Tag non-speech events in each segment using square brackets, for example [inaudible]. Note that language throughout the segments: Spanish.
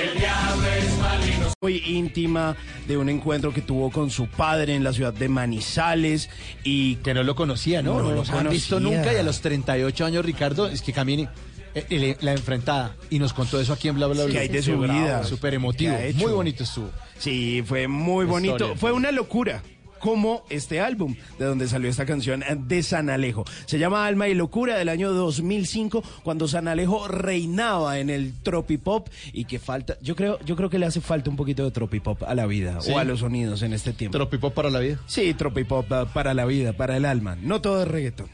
el diablo es maligno. Muy íntima de un encuentro que tuvo con su padre en la ciudad de Manizales y Que no lo conocía, ¿no? No No, lo los han visto nunca y a los 38 años, Ricardo, es que camine eh, eh, la enfrentada y nos contó eso aquí en Bla Bla Bla. que hay de su vida. Súper emotivo. Muy bonito estuvo. Sí, fue muy bonito. Fue una locura. Como este álbum, de donde salió esta canción de San Alejo. Se llama Alma y Locura del año 2005, cuando San Alejo reinaba en el tropipop y que falta, yo creo, yo creo que le hace falta un poquito de tropipop a la vida Sí. o a los sonidos en este tiempo. Tropipop para la vida. sí, tropipop eh, para la vida, para el alma. No todo es reggaetón.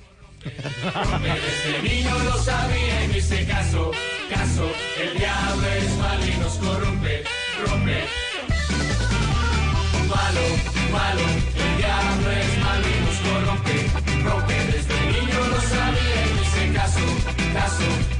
Este niño lo sabía y me hice caso, caso. El diablo es maligno, nos corrompe, rompe. Malo, malo, el diablo es maligno, nos corrompe, rompe. Desde niño lo sabía y hice caso, caso.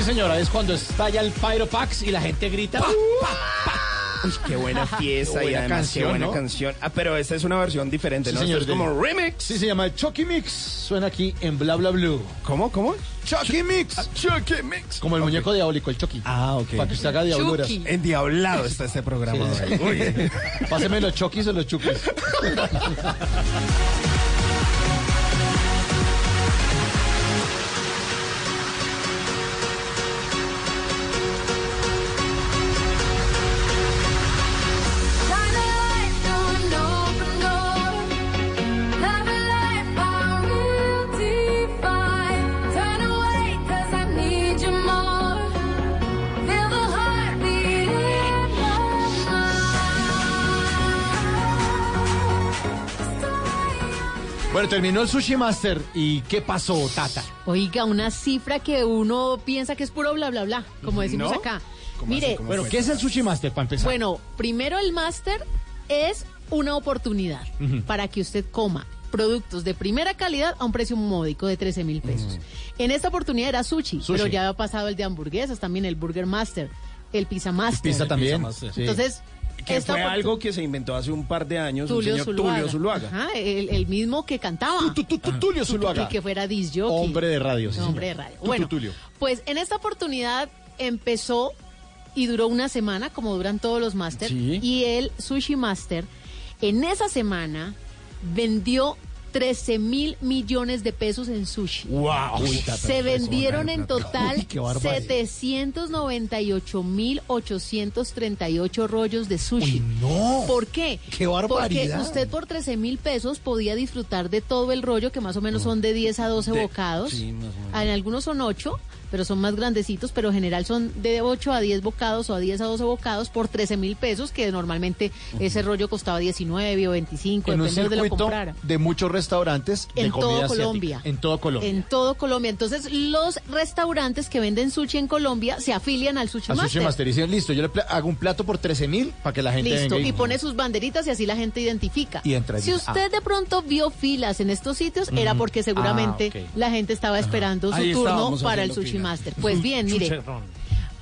Sí, señora, es cuando estalla el Pyropax y la gente grita. Uy, qué buena [laughs] fiesta Qué y buena además canción, qué buena ¿no? canción. Ah, pero esta es una versión diferente, Sí, ¿no? señor, Esto es como de- remix. Sí, se llama Chucky Mix. Suena aquí en Bla Bla Blue. ¿Cómo? ¿Cómo? Chucky Mix. Chucky Mix. Como el muñeco diabólico, el Chucky. Ah, ok. Para que usted haga diabluras. Chucky. Endiablado está este programa Sí. hoy. Uy. Páseme los Chuckys o los Chuckys. [laughs] terminó el Sushi Master. ¿Y qué pasó, Tata? Oiga, una cifra que uno piensa que es puro bla, bla, bla, como decimos ¿No? acá. ¿Cómo Mire, Bueno, ¿qué es el Sushi Master para empezar? bueno, primero el máster es una oportunidad para que usted coma productos de primera calidad a un precio módico de 13 mil pesos. En esta oportunidad era sushi. Sushi. pero ya ha pasado el de hamburguesas, también el Burger Master, el Pizza Master. Pizza también. Pizza Master. sí. Que fue algo que se inventó hace un par de años Tulio un señor Zuluaga. Tulio Zuluaga. Ajá, el, el mismo que cantaba. Tu, tu, tu, Tulio Zuluaga. Y que fuera disc. Hombre de radio, sí, Hombre de radio. Tu, tu, Bueno, Tulio. pues en esta oportunidad empezó y duró una semana, como duran todos los Master. Sí. Y el Sushi Master, en esa semana, vendió 13 mil millones de pesos en sushi. ¡Wow! Se vendieron en total Uy, qué barbaridad. 798 mil 838 rollos de sushi. Uy, no. ¿Por qué? ¡Qué barbaridad! Porque usted por 13 mil pesos podía disfrutar de todo el rollo, que más o menos son de 10 a 12 De- bocados. sí, más o menos. En algunos son 8, pero son más grandecitos, pero en general son de 8 a 10 bocados o a 10 a 12 bocados por 13 mil pesos, que normalmente ese rollo costaba 19 o 25, en un de lo comprara. de muchos restaurantes de En comida todo asiática. Colombia. En todo Colombia. En todo Colombia. Entonces, los restaurantes que venden sushi en Colombia se afilian al Sushi a Master. Sushi Master. Dicen, listo, yo le hago un plato por 13 mil para que la gente Listo, venga y pone sus banderitas y así la gente identifica. Y entra si allí. usted de pronto vio filas en estos sitios, era porque seguramente Ah, la gente estaba esperando su Ahí turno para el Sushi Pues bien, mire.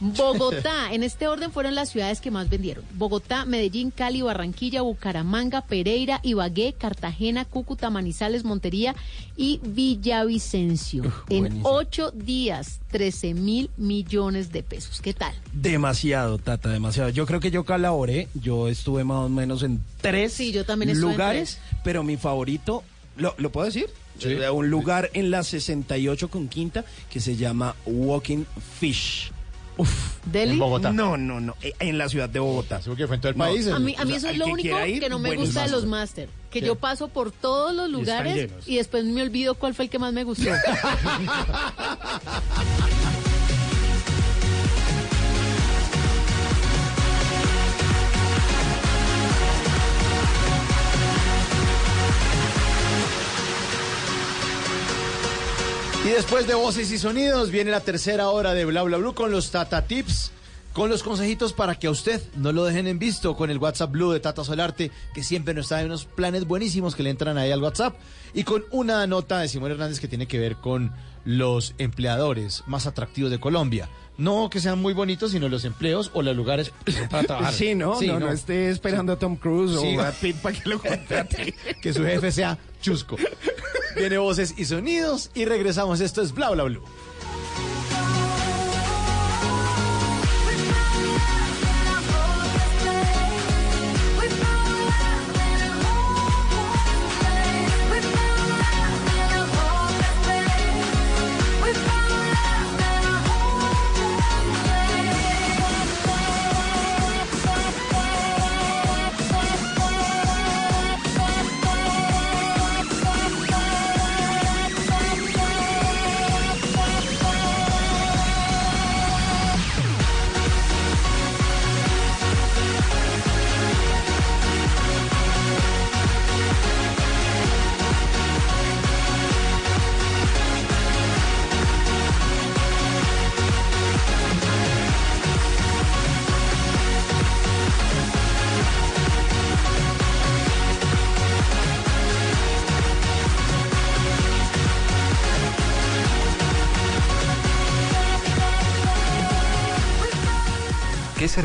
Bogotá, [laughs] en este orden fueron las ciudades que más vendieron. Bogotá, Medellín, Cali, Barranquilla, Bucaramanga, Pereira, Ibagué, Cartagena, Cúcuta, Manizales, Montería y Villavicencio. en ocho días, 13 mil millones de pesos. ¿Qué tal? Demasiado, Tata, demasiado. Yo creo que yo colaboré, yo estuve más o menos en tres Sí, yo también estuve en lugares, pero mi favorito, ¿lo, ¿lo puedo decir? Sí. Un lugar en la 68 con quinta que se llama Walking Fish. Uf. Deli. En Bogotá. No, no, no, eh, en la ciudad de Bogotá. Seguro que fue en todo el No, país. A mí, a mí O sea, eso es lo que único ir, que no me gusta de los Master. máster. Que yo paso por todos los lugares llenos. y después me olvido cuál fue el que más me gustó. [laughs] [laughs] Y después de voces y sonidos viene la tercera hora de Bla Bla Blue con los Tata Tips, con los consejitos para que a usted no lo dejen en visto con el WhatsApp Blue de Tata Solarte, que siempre nos trae unos planes buenísimos que le entran ahí al WhatsApp, y con una nota de Simón Hernández que tiene que ver con los empleadores más atractivos de Colombia. No que sean muy bonitos, sino los empleos o los lugares para trabajar. Sí, ¿no? Sí, no, no esté esperando a Tom Cruise Sí. o Pitt para que lo contrate. [laughs] que su jefe sea chusco. Viene voces y sonidos y regresamos. Esto es Bla Bla Blue.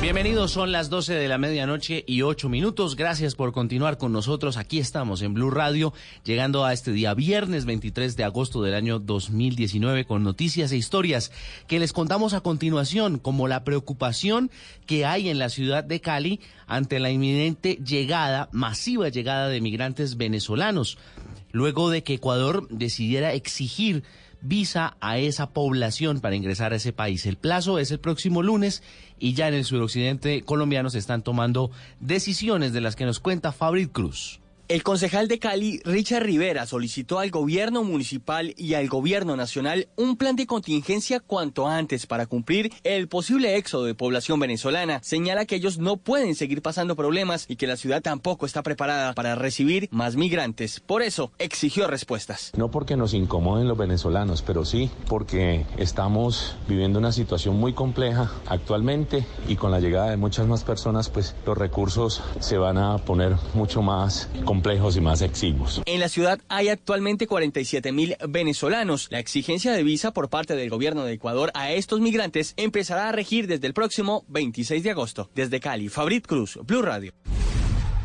Bienvenidos, son las 12 de la medianoche y 8 minutos. Gracias por continuar con nosotros. Aquí estamos en Blue Radio, llegando a este día viernes 23 de agosto del año 2019 con noticias e historias que les contamos a continuación, como la preocupación que hay en la ciudad de Cali ante la inminente llegada, masiva llegada de migrantes venezolanos, luego de que Ecuador decidiera exigir visa a esa población para ingresar a ese país. El plazo es el próximo lunes y ya en el suroccidente colombiano se están tomando decisiones de las que nos cuenta Fabrit Cruz. El concejal de Cali, Richard Rivera, solicitó al gobierno municipal y al gobierno nacional un plan de contingencia cuanto antes para cumplir el posible éxodo de población venezolana. Señala que ellos no pueden seguir pasando problemas y que la ciudad tampoco está preparada para recibir más migrantes. Por eso, exigió respuestas. No porque nos incomoden los venezolanos, pero sí porque estamos viviendo una situación muy compleja actualmente y con la llegada de muchas más personas, pues los recursos se van a poner mucho más complejos y más exiguos. En la ciudad hay actualmente 47 mil venezolanos. La exigencia de visa por parte del gobierno de Ecuador a estos migrantes empezará a regir desde el próximo 26 de agosto. Desde Cali, Fabrit Cruz, Blue Radio.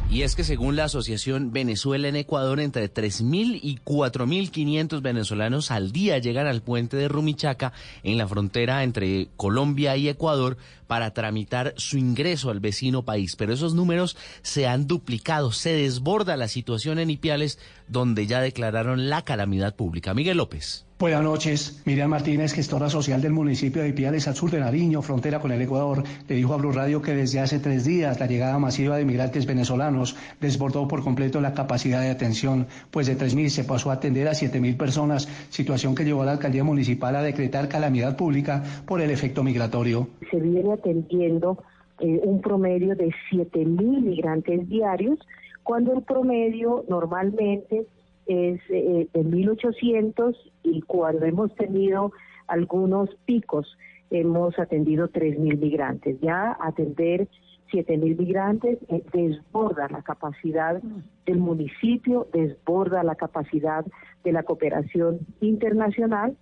Y es que según la Asociación Venezuela en Ecuador, entre 3.000 y 4.500 venezolanos al día llegan al puente de Rumichaca en la frontera entre Colombia y Ecuador para tramitar su ingreso al vecino país. Pero esos números se han duplicado, se desborda la situación en Ipiales, donde ya declararon la calamidad pública. Miguel López. Buenas noches. Miriam Martínez, gestora social del municipio de Ipiales, al sur de Nariño, frontera con el Ecuador, le dijo a Blue Radio que desde hace tres días la llegada masiva de migrantes venezolanos desbordó por completo la capacidad de atención, pues de 3.000 se pasó a atender a 7.000 personas, situación que llevó a la alcaldía municipal a decretar calamidad pública por el efecto migratorio. Se viene atendiendo eh, un promedio de 7.000 migrantes diarios, cuando el promedio normalmente es eh, de 1.800 y cuando hemos tenido algunos picos hemos atendido 3.000 migrantes. Ya atender 7.000 migrantes eh, desborda la capacidad del municipio, desborda la capacidad de la cooperación internacional.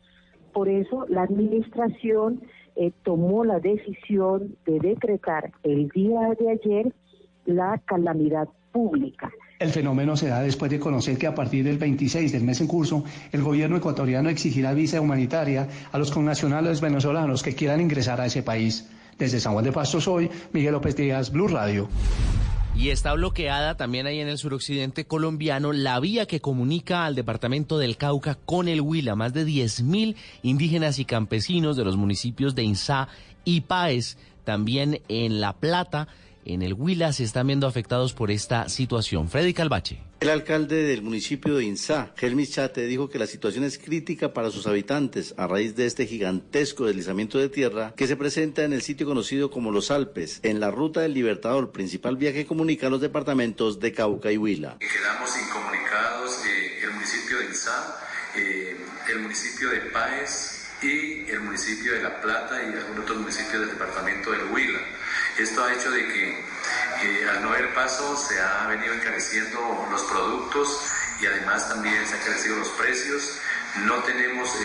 Por eso la administración eh, tomó la decisión de decretar el día de ayer la calamidad pública. El fenómeno se da después de conocer que a partir del 26 del mes en curso, el gobierno ecuatoriano exigirá visa humanitaria a los connacionales venezolanos que quieran ingresar a ese país. Desde San Juan de Pasto soy Miguel López Díaz, Blue Radio. Y está bloqueada también ahí en el suroccidente colombiano la vía que comunica al departamento del Cauca con el Huila. Más de 10.000 indígenas y campesinos de los municipios de Insá y Páez, también en La Plata, en el Huila, se están viendo afectados por esta situación. Freddy Calvache. El alcalde del municipio de Insá, Helmis Chate, dijo que la situación es crítica para sus habitantes a raíz de este gigantesco deslizamiento de tierra que se presenta en el sitio conocido como Los Alpes, en la ruta del Libertador, principal vía que comunica los departamentos de Cauca y Huila. Quedamos incomunicados eh, el municipio de Insá, eh, el municipio de Páez y el municipio de La Plata y algunos otros municipios del departamento del Huila. Esto ha hecho de que al no haber paso se ha venido encareciendo los productos y además también se han encarecido los precios. No tenemos eh,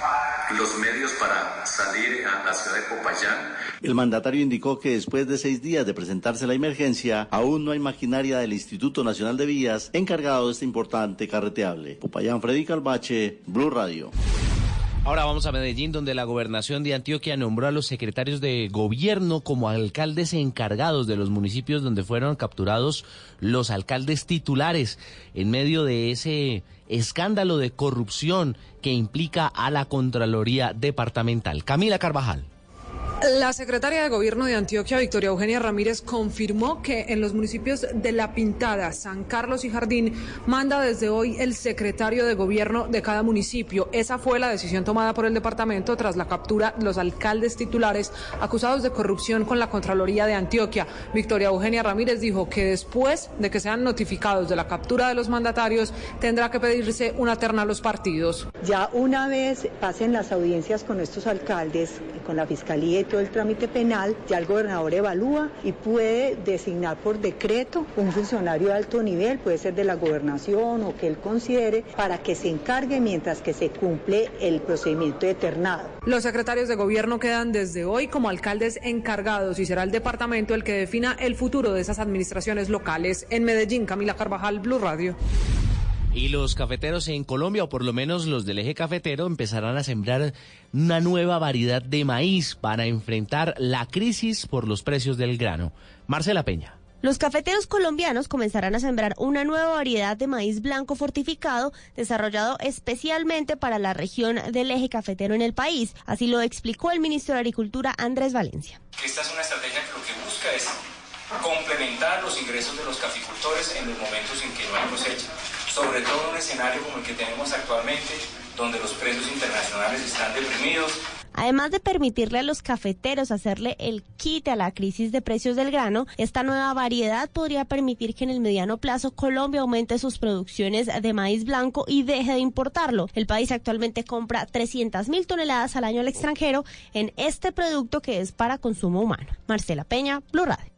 los medios para salir a la ciudad de Popayán. El mandatario indicó que después de seis días de presentarse la emergencia, aún no hay maquinaria del Instituto Nacional de Vías encargado de este importante carreteable. Popayán, Freddy Calvache, Blue Radio. Ahora vamos a Medellín, donde la gobernación de Antioquia nombró a los secretarios de gobierno como alcaldes encargados de los municipios donde fueron capturados los alcaldes titulares en medio de ese escándalo de corrupción que implica a la Contraloría Departamental. Camila Carvajal. La secretaria de Gobierno de Antioquia, Victoria Eugenia Ramírez, confirmó que en los municipios de La Pintada, San Carlos y Jardín manda desde hoy el secretario de Gobierno de cada municipio. Esa fue la decisión tomada por el departamento tras la captura de los alcaldes titulares acusados de corrupción con la Contraloría de Antioquia. Victoria Eugenia Ramírez dijo que después de que sean notificados de la captura de los mandatarios, tendrá que pedirse una terna a los partidos. Ya una vez pasen las audiencias con estos alcaldes, con la Fiscalía todo el trámite penal, ya el gobernador evalúa y puede designar por decreto un funcionario de alto nivel, puede ser de la gobernación o que él considere, para que se encargue mientras que se cumple el procedimiento eternado. Los secretarios de gobierno quedan desde hoy como alcaldes encargados y será el departamento el que defina el futuro de esas administraciones locales. En Medellín, Camila Carvajal, Blue Radio. Y los cafeteros en Colombia, o por lo menos los del eje cafetero, empezarán a sembrar una nueva variedad de maíz para enfrentar la crisis por los precios del grano. Marcela Peña. Los cafeteros colombianos comenzarán a sembrar una nueva variedad de maíz blanco fortificado desarrollado especialmente para la región del eje cafetero en el país. Así lo explicó el ministro de Agricultura Andrés Valencia. Esta es una estrategia que lo que busca es complementar los ingresos de los caficultores en los momentos en que no hay cosecha, sobre todo en un escenario como el que tenemos actualmente, donde los precios internacionales están deprimidos, Además de permitirle a los cafeteros hacerle el quite a la crisis de precios del grano, esta nueva variedad podría permitir que en el mediano plazo Colombia aumente sus producciones de maíz blanco y deje de importarlo. El país actualmente compra 300 mil toneladas al año al extranjero en este producto que es para consumo humano. Marcela Peña, Blue Radio.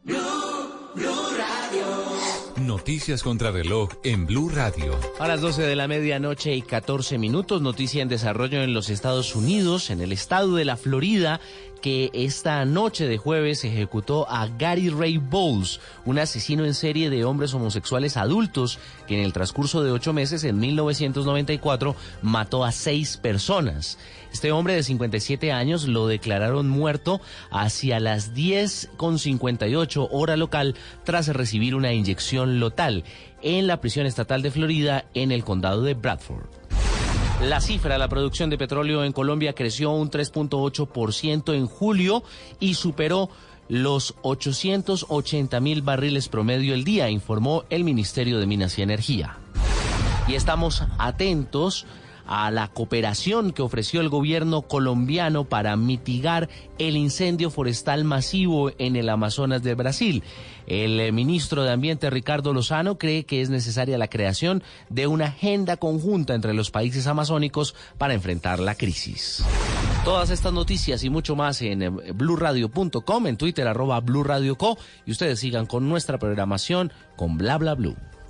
Noticias contra reloj en Blue Radio. A las 12 de la medianoche y 14 minutos, noticia en desarrollo en los Estados Unidos, en el estado de la Florida, que esta noche de jueves ejecutó a Gary Ray Bowles, un asesino en serie de hombres homosexuales adultos que en el transcurso de ocho meses, en 1994, mató a seis personas. Este hombre de 57 años lo declararon muerto hacia las 10.58 hora local tras recibir una inyección lotal en la prisión estatal de Florida en el condado de Bradford. La cifra de la producción de petróleo en Colombia creció un 3.8% en julio y superó los 880 mil barriles promedio el día, informó el Ministerio de Minas y Energía. Y estamos atentos a la cooperación que ofreció el gobierno colombiano para mitigar el incendio forestal masivo en el Amazonas de Brasil. El eh, ministro de Ambiente Ricardo Lozano cree que es necesaria la creación de una agenda conjunta entre los países amazónicos para enfrentar la crisis. Todas estas noticias y mucho más en eh, blurradio.com, en Twitter arroba blurradioco y ustedes sigan con nuestra programación con bla bla blue.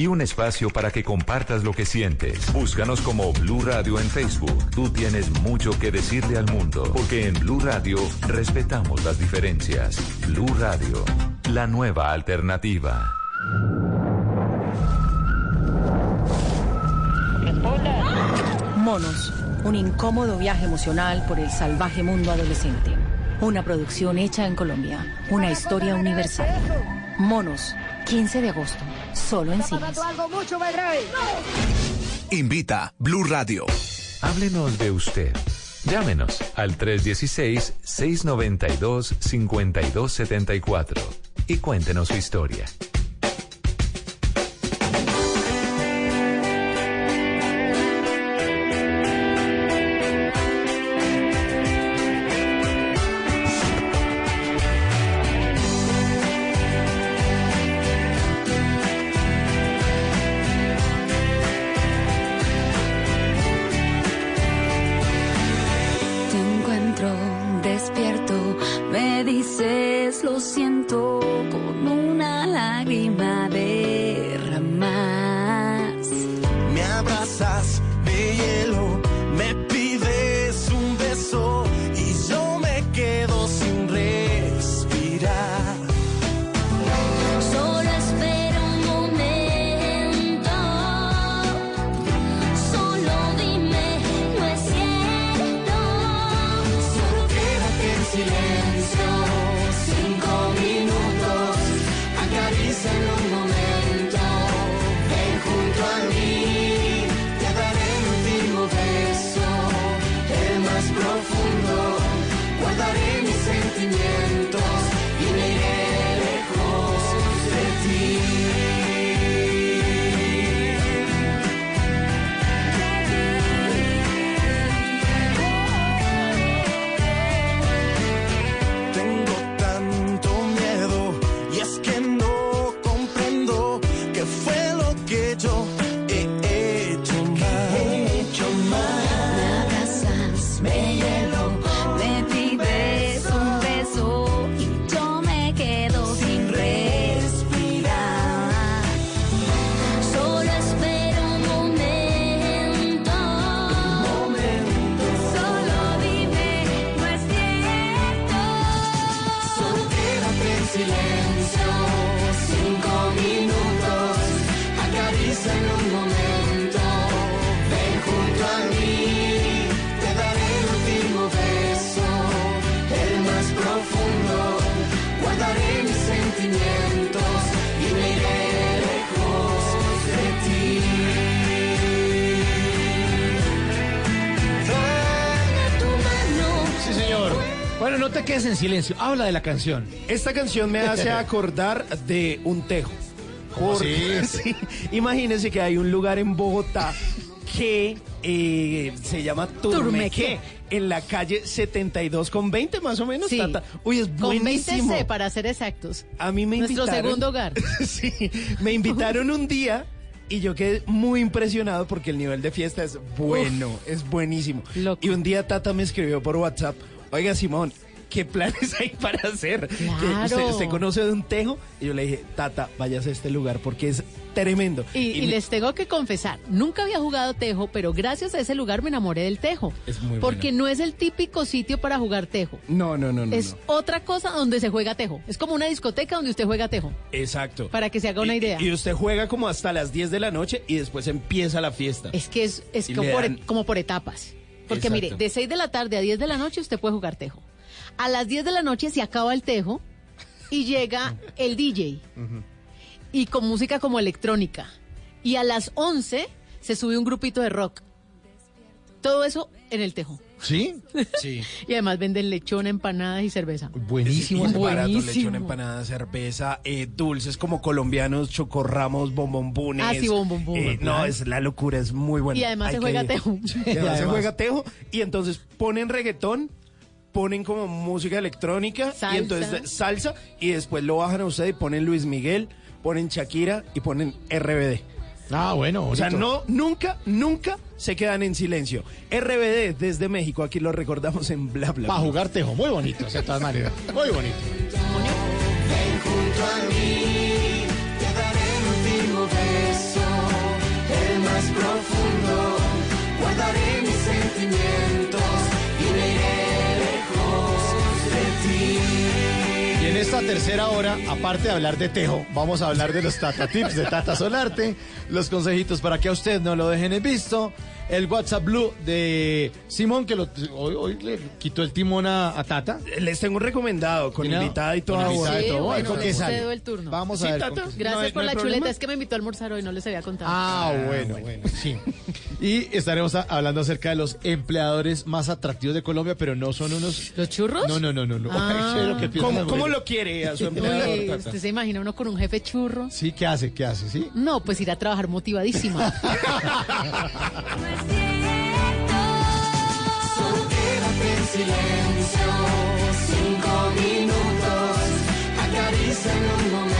y un espacio para que compartas lo que sientes. Búscanos como Blue Radio en Facebook. Tú tienes mucho que decirle al mundo, porque en Blue Radio respetamos las diferencias. Blue Radio, la nueva alternativa. Monos, un incómodo viaje emocional por el salvaje mundo adolescente. Una producción hecha en Colombia, una historia universal. Monos, 15 de agosto, solo en cines. Invita Blue Radio. Háblenos de usted. Llámenos al 316-692-5274 y cuéntenos su historia. Quedes en silencio. Habla de la canción. Esta canción me hace [laughs] acordar de un tejo. ¿Cómo Por- así? [laughs] Sí, Imagínense que hay un lugar en Bogotá que eh, se llama Turmeque, en la calle 72 con 20 más o menos. Sí. Tata. Uy, es Con 20 buenísimo. C, para ser exactos. A mí me Nuestro invitaron. segundo hogar. [laughs] sí, me invitaron un día y yo quedé muy impresionado porque el nivel de fiesta es bueno, es buenísimo. Y un día Tata me escribió por WhatsApp, oiga Simón, ¿qué planes [laughs] hay para hacer? Claro. usted, usted conoce de un tejo? Y yo le dije, Tata, vayas a este lugar porque es tremendo. Y, les tengo que confesar, nunca había jugado tejo, pero gracias a ese lugar me enamoré del tejo. Es muy porque no es el típico sitio para jugar tejo. No, no, no, no. es no. otra cosa donde se juega tejo. Es como una discoteca donde usted juega tejo. Exacto. Para que se haga una Y- idea. Y usted juega como hasta las 10 de la noche y después empieza la fiesta. Es que es, es Y como, por, dan- como por etapas. Porque Exacto. mire, de 6 de la tarde a 10 de la noche usted puede jugar tejo. A las 10 de la noche se acaba el tejo y llega [laughs] el DJ. Y con música como electrónica. Y a las 11 se sube un grupito de rock. Todo eso en el tejo. ¿Sí? [laughs] Sí. Y además venden lechón, empanadas y cerveza. Buenísimo. Es barato, Buenísimo. lechón, empanada, cerveza, eh, dulces como colombianos, chocorramos, bombombunes. Ah, sí, bombombunes. Eh, no, es la locura, es muy bueno. Y además Hay se que juega ir. tejo. [laughs] Y además, se además- juega tejo y entonces ponen reggaetón, ponen como música electrónica Salsa. y entonces salsa y después lo bajan a usted y ponen Luis Miguel, ponen Shakira y ponen RBD. Ah, bueno. O sea, bonito. no, nunca, nunca se quedan en silencio. RBD desde México, aquí lo recordamos en bla bla. Para jugar tejo. Muy bonito, o sea, de todas maneras. Muy bonito. Ven junto a mí, te daré el último beso, el más profundo. Guardaré mis sentimientos en esta tercera hora, aparte de hablar de tejo, vamos a hablar de los Tata Tips de Tata Solarte, los consejitos para que a usted no lo dejen en visto, el WhatsApp Blue de Simón, que lo, hoy, hoy le quitó el timón a, a Tata. Les tengo un recomendado con invitada y Sí, todo. bueno, ¿Con qué le sale? cedo el turno. Vamos a Sí, ver. Tata. con qué- Gracias No por no la chuleta. problema. Es que me invitó a almorzar hoy, no les había contado. Ah, bueno, bueno, sí. Y estaremos a- hablando acerca de los empleadores más atractivos de Colombia, pero no son unos... ¿Los churros? No, no, no, no. no. Ah. [laughs] Ay, ¿qué piensan ¿Cómo, lo quiere a su empleador? ¿Usted se imagina uno con un jefe churro? Sí, ¿qué hace? ¿Qué hace? ¿Sí? No, pues ir a trabajar motivadísima. [laughs] Silencio, cinco minutos, acaríciame un momento.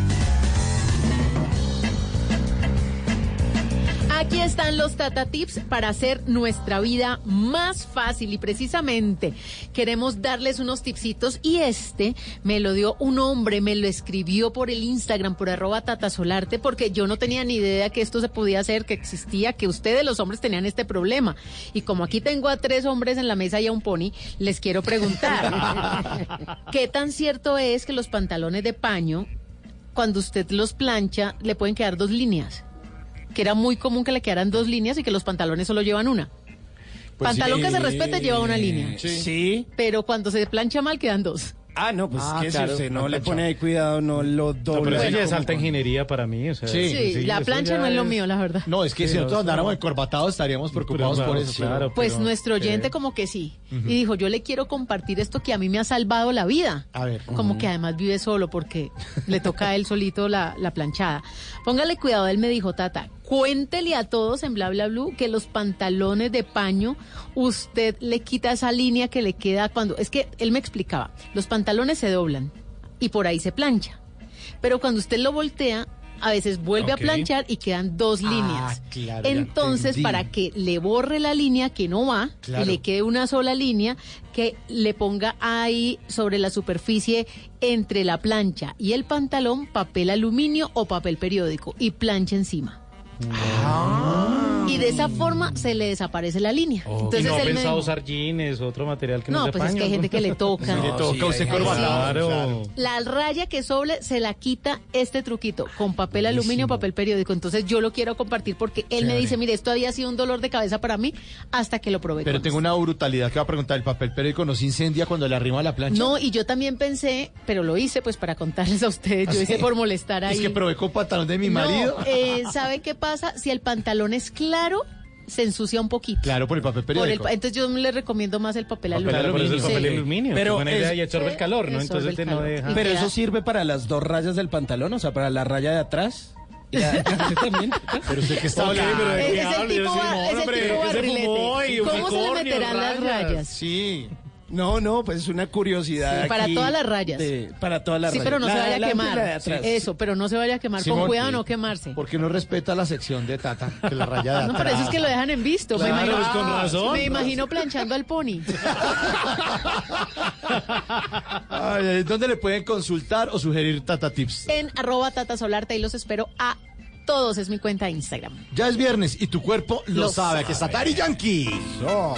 Aquí están los Tata Tips para hacer nuestra vida más fácil y precisamente queremos darles unos tipsitos y este me lo dio un hombre, me lo escribió por el Instagram, por arroba tatasolarte, porque yo no tenía ni idea que esto se podía hacer, que existía, que ustedes los hombres tenían este problema. Y como aquí tengo a tres hombres en la mesa y a un pony, les quiero preguntar, [laughs] ¿qué tan cierto es que los pantalones de paño, cuando usted los plancha, le pueden quedar dos líneas? Que era muy común que le quedaran dos líneas y que los pantalones solo llevan una. Pues Pantalón sí. que se respete lleva una línea. Sí. Pero cuando se plancha mal quedan dos. Ah, no, pues Ah, que claro, si usted no le pone ahí cuidado, no lo No, dobla. pero eso ya es alta ingeniería para mí. O sea, Sí. Sí, la plancha no es lo mío, la verdad. No, es que Sí, si nosotros no, andáramos encorbatados estaríamos preocupados Pero, por claro, eso. claro. Pues pero- nuestro oyente sí. como que sí. Y dijo, yo le quiero compartir esto que a mí me ha salvado la vida. A ver. Como que además vive solo porque le toca a él solito la, la planchada. Póngale cuidado, él me dijo, Tata, cuéntele a todos en bla bla blue que los pantalones de paño, usted le quita esa línea que le queda cuando. Es que él me explicaba, los pantalones se doblan y por ahí se plancha. Pero cuando usted lo voltea, a veces vuelve a planchar y quedan dos Ah, líneas. claro, ya Entonces, para que le borre la línea que no va Claro. y le quede una sola línea, que le ponga ahí sobre la superficie entre la plancha y el pantalón papel aluminio o papel periódico y plancha encima. Ah. y de esa forma se le desaparece la línea. Entonces no ha me pensado usar jeans, otro material que no, No, se pues es que hay [laughs] ¿no? gente que le toca. le toca, usted hay corbata. gente- Claro. la raya que sobre se la quita este truquito con papel aluminio, papel periódico. Entonces yo lo quiero compartir porque él me dice, mire, esto había sido un dolor de cabeza para mí hasta que lo probé. Pero tengo una brutalidad que va a preguntar. ¿El papel periódico no se incendia cuando le arrima la plancha? No, y yo también pensé, pero lo hice pues para contarles a ustedes, yo [laughs] ¿Ah, hice sí? por molestar ahí. Es que probé con pantalón de mi No, marido. eh, ¿sabe qué pasa? [laughs] Si el pantalón es claro, se ensucia un poquito. Claro, por el papel Por el periódico. pa- entonces yo le recomiendo más el papel, Papel aluminio. aluminio. Por eso el papel Sí. aluminio, Pero buena idea, y absorbe el calor, ¿no? Entonces te no deja... Pero eso sirve para las dos rayas del pantalón, o sea, para la raya de atrás. Ya, [laughs] también. Pero usted que está hablando. pero ¿de Es- el tipo es el tipo ¿qué se barrilete. ¿Cómo se le meterán las rayas? Sí. No, no, pues es una curiosidad. Sí, para aquí todas las rayas. de- para todas las Sí, rayas. pero no se vaya a quemar. Eso, pero no se vaya a quemar. Simón, Con cuidado sí. no quemarse. Porque no respeta la sección de Tata, que la raya de No, pero eso es que lo dejan en visto. Claro, me imagino, pues, con razón. Me imagino planchando al pony. [laughs] Ay, ¿Dónde le pueden consultar o sugerir Tata Tips? En arroba Tata Solarte y los espero a todos. Es mi cuenta de Instagram. Ya es viernes y tu cuerpo lo, Lo sabe. Aquí está Daddy Yankee. So.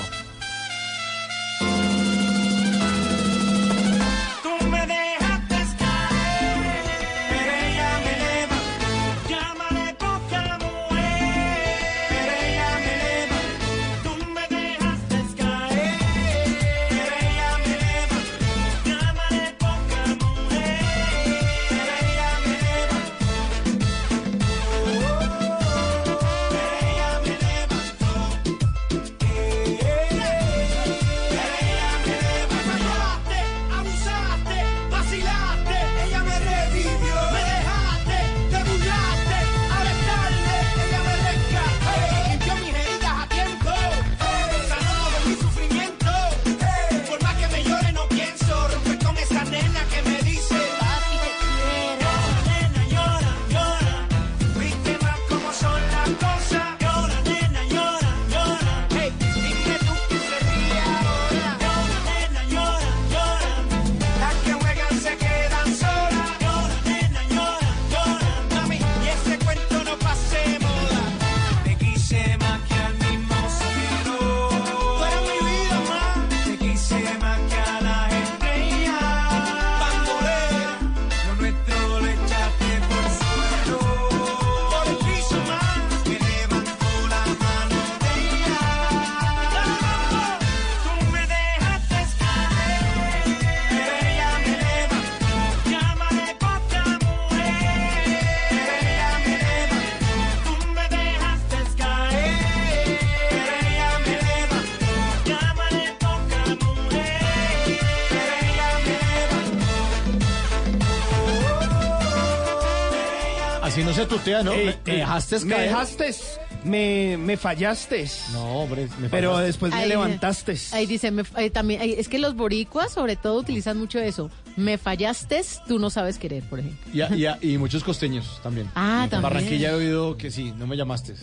Tutea, ¿no? Ey, me, me dejaste Me caer. dejaste. Me, me fallaste. No, hombre, me Pero fallaste. después me Ahí- levantaste. Ahí dice, me- ahí también, ahí- es que los boricuas sobre todo utilizan mucho eso. Me fallaste, tú no sabes querer, por ejemplo. Y, a- y a- y muchos costeños también. Ah, En también. Barranquilla he oído que sí, no me llamaste.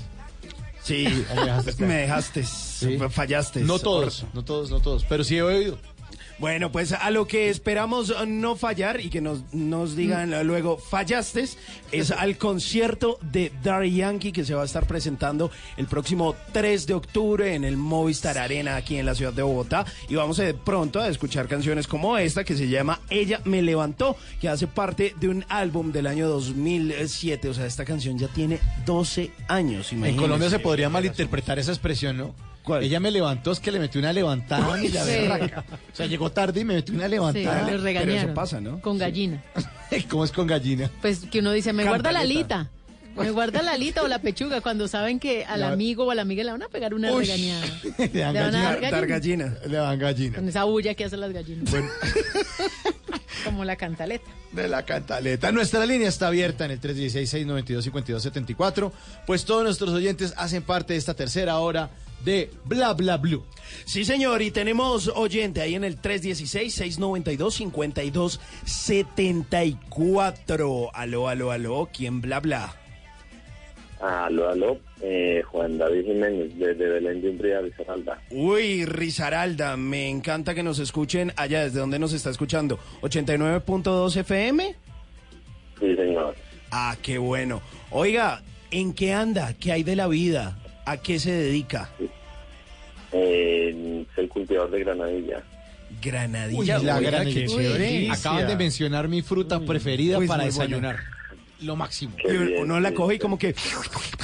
Sí, me dejaste [laughs] caer. me dejaste. Fallaste. No todos, no todos, no todos, pero sí he oído. Bueno, pues a lo que esperamos no fallar y que nos, nos digan Mm. luego fallaste es [laughs] al concierto de Daddy Yankee que se va a estar presentando el próximo 3 de octubre en el Movistar Arena aquí en la ciudad de Bogotá y vamos de pronto a escuchar canciones como esta que se llama Ella me levantó que hace parte de un álbum del año 2007, o sea, esta canción ya tiene 12 años. En imagínense. Colombia se podría malinterpretar esa expresión, ¿no? Ella me levantó, es que le metí una levantada y la berraca. O sea, llegó tarde y me metí una Sí, levantada. les regañaron. ¿no? Con gallina. [laughs] ¿Cómo es con gallina? Pues que uno dice, me guarda la alita. Me guarda la alita o la pechuga cuando saben que al amigo o a la amiga le van a pegar una Uy. regañada. [laughs] Le dan Le van a dar gallina. Le dan gallina. Con esa bulla que hacen las gallinas. [laughs] Como la cantaleta. de la cantaleta. Nuestra línea está abierta en el 316-692-5274. Pues todos nuestros oyentes hacen parte de esta tercera hora de Bla Bla Blue. Sí, señor, y tenemos oyente ahí en el 316-692-5274. Aló, aló, aló, ¿quién bla bla? Aló, aló, eh, Juan David Jiménez, desde Belén de Umbría, Risaralda. Uy, Risaralda, me encanta que nos escuchen allá, ¿desde dónde nos está escuchando? ¿89.2 FM? Sí, señor. Ah, qué bueno. Oiga, ¿en qué anda? ¿Qué hay de la vida? ¿A qué se dedica? Eh, soy cultivador de granadilla. Granadilla. Uy, la granadilla. qué. Acaban de mencionar mi fruta preferida Pues para buena. desayunar. Lo máximo. Y uno la coge y como que...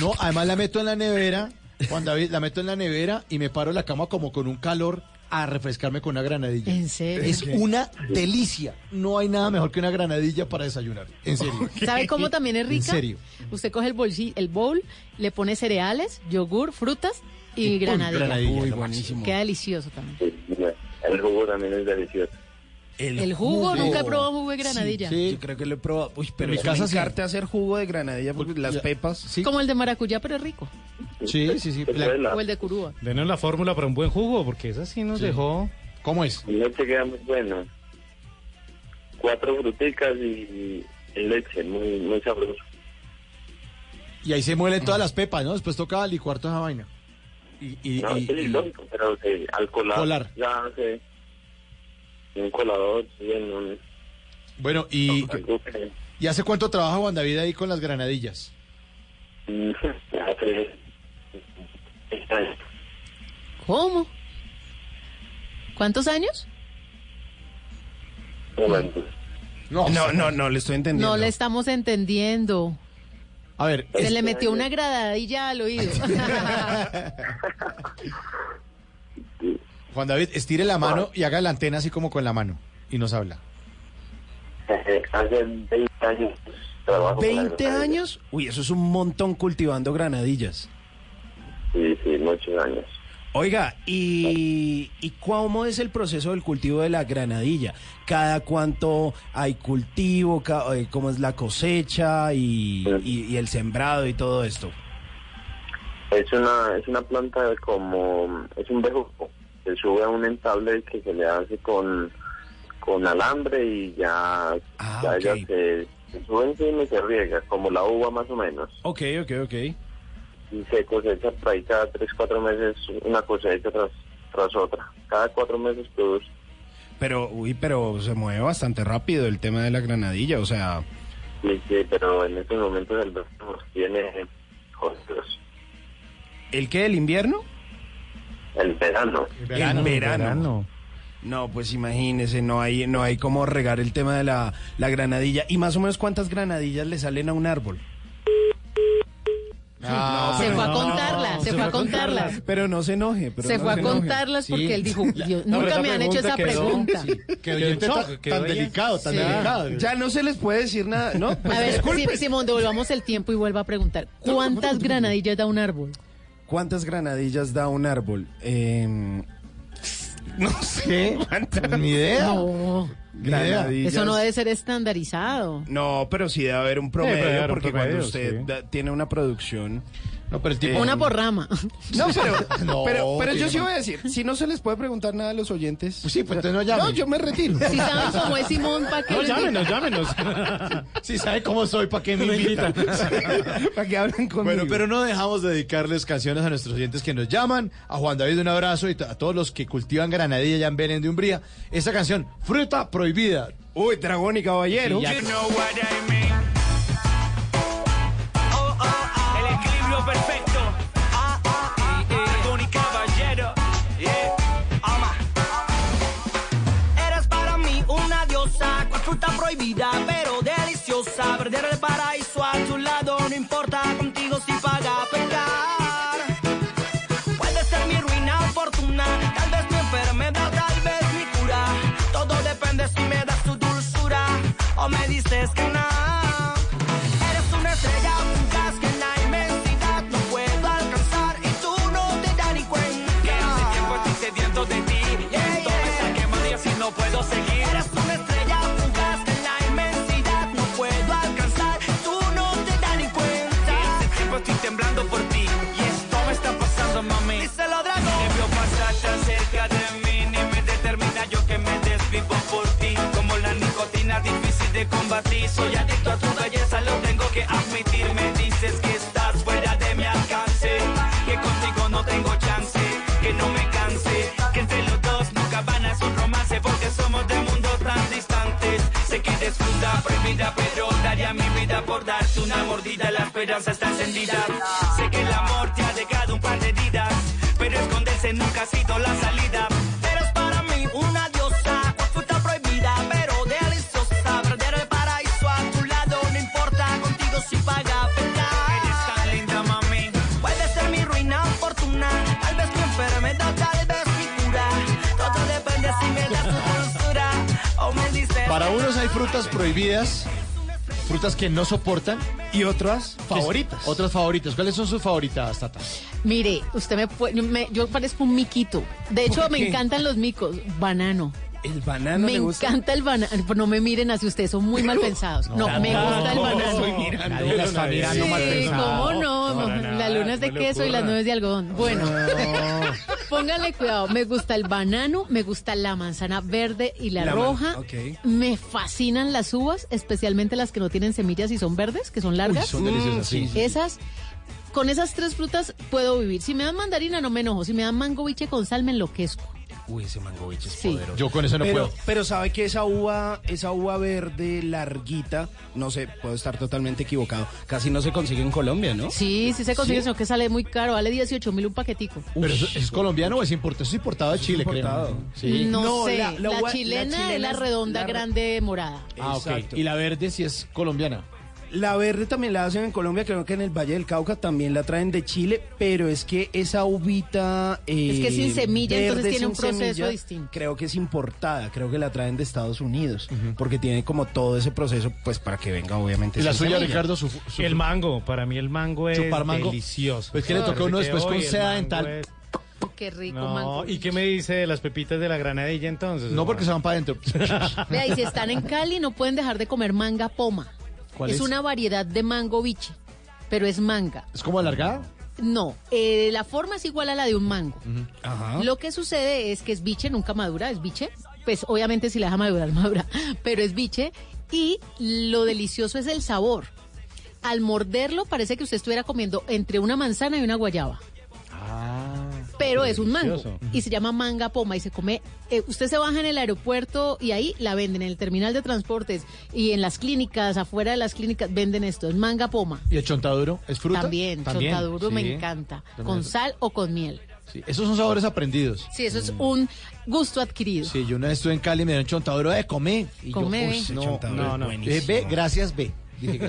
No, además la meto en la nevera. Juan David, la meto en la nevera y me paro en la cama como con un calor a refrescarme con una granadilla. ¿En serio? Es una delicia. No hay nada mejor que una granadilla para desayunar. En serio. ¿Sabe cómo también es rica? En serio. Usted coge el, bolsi- el bowl, le pone cereales, yogur, frutas y granadilla. granadilla, Uy, buenísimo. Queda delicioso también. El jugo también es delicioso. El jugo, nunca he probado jugo de granadilla. Yo creo que lo he probado. Uy, pero En mi casa sí. encanta hacer jugo de granadilla porque las pepas. Sí, Como el de maracuyá, pero es rico. sí, sí. sí. La- O el de curúa. Denos la fórmula para un buen jugo, porque esa sí nos dejó. ¿Cómo es? Y leche queda muy bueno. Cuatro fruticas y, y leche, muy, muy sabroso. Y ahí se muelen todas las pepas, ¿no? Después toca licuar toda esa vaina. Y, y, No, y- sí, y- lógico, pero eh, al colar, Colar. ya un colador, sí, en un... bueno, y, ¿y hace cuánto trabaja Juan David ahí con las granadillas? hace seis años. ¿Cómo? ¿Cuántos años? Momento. No, no, no, le estoy entendiendo. No le estamos entendiendo. A ver, Se le metió una gradadilla al oído. [laughs] [laughs] [laughs] Juan David, estire la mano y haga la antena así como con la mano. Y nos habla. [laughs] Hace 20 años trabajo con la ¿20 granadilla. años? Uy, eso es un montón cultivando granadillas. Sí, sí, muchos años. Oiga, ¿y, ¿y cómo es el proceso del cultivo de la granadilla? ¿Cada cuánto hay cultivo? Eh, ¿Cómo es la cosecha y, y- y el sembrado y todo esto? Es una, es una planta como, es un bejuco. Se sube a un entable que se le hace con, con alambre y ya, ya ella se, se sube encima y se riega, como la uva más o menos. Ok, ok, ok. Y se cosecha por ahí cada 3, 4 meses una cosecha tras, tras otra. Cada 4 meses produce. Pero, uy, pero se mueve bastante rápido el tema de la granadilla, o sea... Sí, sí, pero en estos momentos el verano tiene jodidos. ¿El qué? ¿El invierno? El verano. El verano. No, pues imagínese, no hay, no hay cómo regar el tema de la, la granadilla. ¿Y más o menos cuántas granadillas le salen a un árbol? Ah, se fue a contarlas, se fue a contarlas. Pero no se enoje. Pero Se no fue a contarlas porque Sí. él dijo, Dios, No, nunca me han hecho esa pregunta pregunta. quedó- Que oyente tan, tan delicado, tan Sí. delicado. Ya no se les puede decir nada, ¿no? A Pues, ver, disculpe. Si- Simón, devolvamos el tiempo y vuelva a preguntar. ¿Cuántas granadillas da un árbol? ¿Cuántas granadillas da un árbol? Eh, no sé. ¿Cuántas? Ni idea. No, Granadillas. eso no debe ser estandarizado. No, pero sí debe haber un promedio, haber un porque promedio, cuando usted sí. da- tiene una producción... No, pero el tipo... Una por rama. No, pero, [laughs] No, pero, pero yo sí voy a decir, si no se les puede preguntar nada a los oyentes... Pues sí, pues entonces no llame. [laughs] No, yo me retiro. Si saben cómo es Simón, ¿para qué? No, llámenos, llámenos. [laughs] Si sabe cómo soy, ¿para qué me invitan? Para que hablen conmigo. Bueno, pero no dejamos de dedicarles canciones a nuestros oyentes que nos llaman. A Juan David un abrazo y a todos los que cultivan granadilla ya en Belén de Umbría. Esta canción, Fruta Prohibida. Uy, dragón y caballero. Sí, ya- You know what I mean. Que no soportan. Y otras favoritas. Otras favoritas. ¿Cuáles son sus favoritas, Tata? Mire, usted me puede, me- yo parezco un miquito. De hecho, ¿Por me qué? encantan los micos. Banano. El banano me le gusta. encanta el banano. No me miren así, ustedes son muy mal [laughs] pensados. No, me gusta el banano. Estoy mirando. Nadie la está mirando mal Sí, pensado. ¿cómo no? No, para nada, la luna es de no le queso y las ocurra. nueces de algodón. Bueno, póngale cuidado. Me gusta el banano, me gusta la manzana verde y la, roja. Me fascinan las uvas, especialmente las que no tienen semillas y son verdes, que son largas. son deliciosas, sí, sí. Esas, con esas tres frutas puedo vivir. Si me dan mandarina no me enojo. Si me dan mango biche con sal me enloquezco. Uy, ese mango biche es Sí. poderoso. Yo con eso no pero, puedo. Pero sabe que esa uva, esa uva verde larguita, no sé, puedo estar totalmente equivocado. Casi no se consigue en Colombia, ¿no? Sí, sí se consigue, ¿Sí? sino que sale muy caro. Vale 18 mil un paquetico. ¿Pero eso- ¿Es colombiano o es importado? Es importado de Chile, importado. creo. Sí. No, No, sé. la- La, la uva- la chilena es la es redonda, la- grande, morada. Ah, ok. Y la verde sí es colombiana. La verde también la hacen en Colombia, creo que en el Valle del Cauca también la traen de Chile, pero es que esa uvita... eh, Es que sin semilla, entonces tiene un proceso semilla, distinto. Creo que es importada, creo que la traen de Estados Unidos, porque tiene como todo ese proceso, pues para que venga obviamente Y la sin suya, semilla. Ricardo, su, su- El mango, para mí el mango es Chupar mango. delicioso. Pues que le toca a uno después con seda mango dental. es- Qué rico No, mango. ¿y qué me dice de las pepitas de la granadilla entonces? No porque se van para adentro. Vea, y si están en Cali no pueden dejar de comer manga poma. ¿Cuál es, es? una variedad de mango biche, pero es manga. ¿Es como alargada? No, eh, la forma es igual a la de un mango. Ajá. Lo que sucede es que es biche, nunca madura, es biche. Pues obviamente si la deja madurar, [laughs] madura, pero es biche. Y lo delicioso es el sabor. Al morderlo parece que usted estuviera comiendo entre una manzana y una guayaba. Pero es un mango y se llama manga poma y se come. eh, usted se baja en el aeropuerto y ahí la venden en el terminal de transportes y en las clínicas, afuera de las clínicas venden esto, es manga poma. ¿Y el chontaduro es fruta? También, También, chontaduro me encanta, También con es- sal o con miel. Sí, Esos son sabores aprendidos. Sí, eso es un gusto adquirido. Sí, yo una vez estuve en Cali y me dieron chontaduro de comer. Y yo, Come, uy, ve. no, chontaduro no, no. buenísimo. Eh, ve, gracias, ve.